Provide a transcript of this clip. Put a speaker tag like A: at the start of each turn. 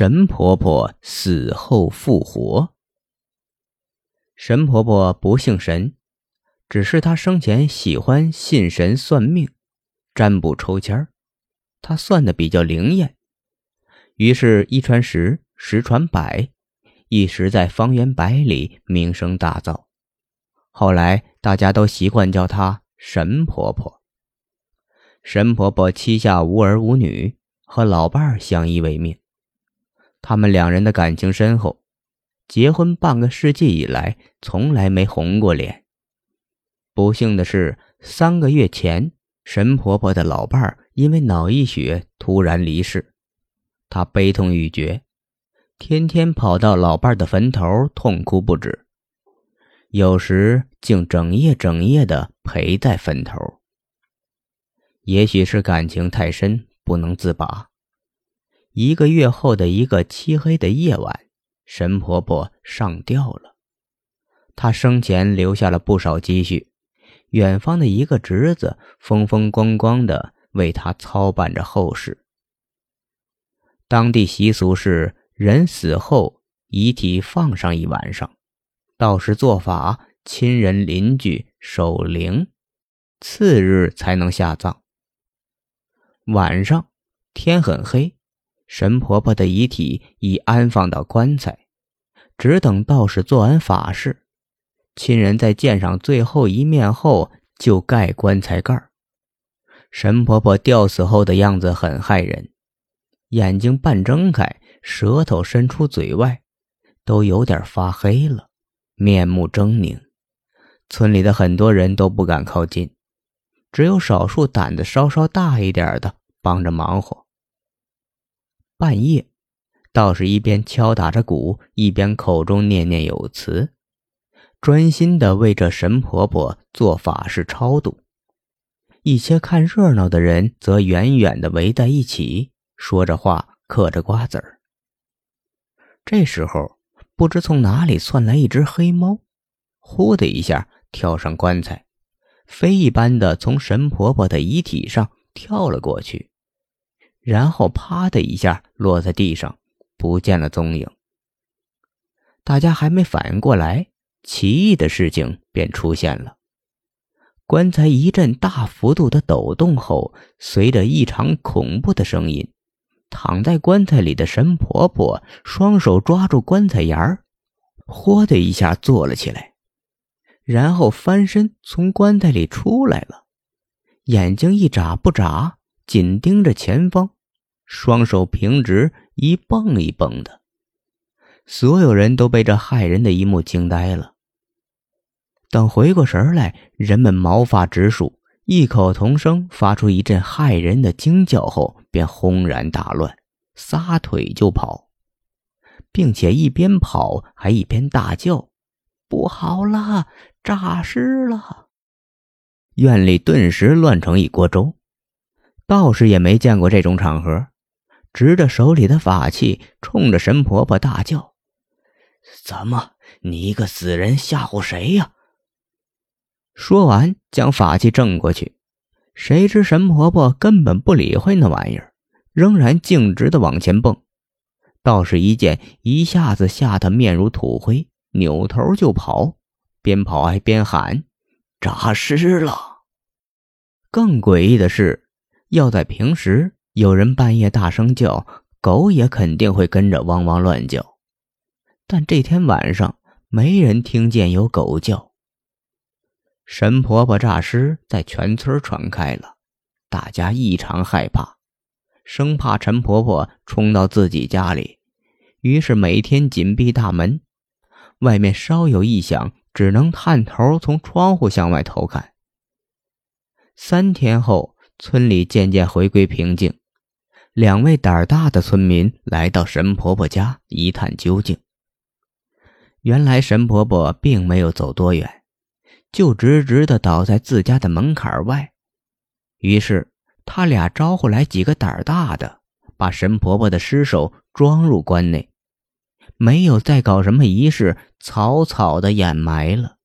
A: 神婆婆死后复活。神婆婆不姓神，只是她生前喜欢信神算命、占卜抽签儿，她算的比较灵验。于是，一传十，十传百，一时在方圆百里名声大噪。后来，大家都习惯叫她神婆婆。神婆婆膝下无儿无女，和老伴儿相依为命。他们两人的感情深厚，结婚半个世纪以来从来没红过脸。不幸的是，三个月前，神婆婆的老伴儿因为脑溢血突然离世，她悲痛欲绝，天天跑到老伴儿的坟头痛哭不止，有时竟整夜整夜的陪在坟头。也许是感情太深，不能自拔。一个月后的一个漆黑的夜晚，神婆婆上吊了。她生前留下了不少积蓄，远方的一个侄子风风光光的为她操办着后事。当地习俗是，人死后遗体放上一晚上，道士做法，亲人邻居守灵，次日才能下葬。晚上天很黑。神婆婆的遗体已安放到棺材，只等道士做完法事，亲人在见上最后一面后就盖棺材盖神婆婆吊死后的样子很骇人，眼睛半睁开，舌头伸出嘴外，都有点发黑了，面目狰狞。村里的很多人都不敢靠近，只有少数胆子稍稍大一点的帮着忙活。半夜，道士一边敲打着鼓，一边口中念念有词，专心的为这神婆婆做法事超度。一些看热闹的人则远远的围在一起，说着话，嗑着瓜子儿。这时候，不知从哪里窜来一只黑猫，呼的一下跳上棺材，飞一般的从神婆婆的遗体上跳了过去。然后啪的一下落在地上，不见了踪影。大家还没反应过来，奇异的事情便出现了。棺材一阵大幅度的抖动后，随着异常恐怖的声音，躺在棺材里的神婆婆双手抓住棺材沿儿，嚯的一下坐了起来，然后翻身从棺材里出来了，眼睛一眨不眨。紧盯着前方，双手平直，一蹦一蹦的。所有人都被这骇人的一幕惊呆了。等回过神来，人们毛发直竖，异口同声发出一阵骇人的惊叫后，便轰然大乱，撒腿就跑，并且一边跑还一边大叫：“不好了，诈尸了！”院里顿时乱成一锅粥。道士也没见过这种场合，执着手里的法器，冲着神婆婆大叫：“怎么，你一个死人吓唬谁呀？”说完，将法器正过去。谁知神婆婆根本不理会那玩意儿，仍然径直的往前蹦。道士一见，一下子吓得面如土灰，扭头就跑，边跑还边喊：“诈尸了！”更诡异的是。要在平时，有人半夜大声叫，狗也肯定会跟着汪汪乱叫。但这天晚上，没人听见有狗叫。神婆婆诈尸在全村传开了，大家异常害怕，生怕陈婆婆冲到自己家里，于是每天紧闭大门，外面稍有异响，只能探头从窗户向外偷看。三天后。村里渐渐回归平静，两位胆儿大的村民来到神婆婆家一探究竟。原来神婆婆并没有走多远，就直直的倒在自家的门槛外。于是他俩招呼来几个胆儿大的，把神婆婆的尸首装入棺内，没有再搞什么仪式，草草的掩埋了。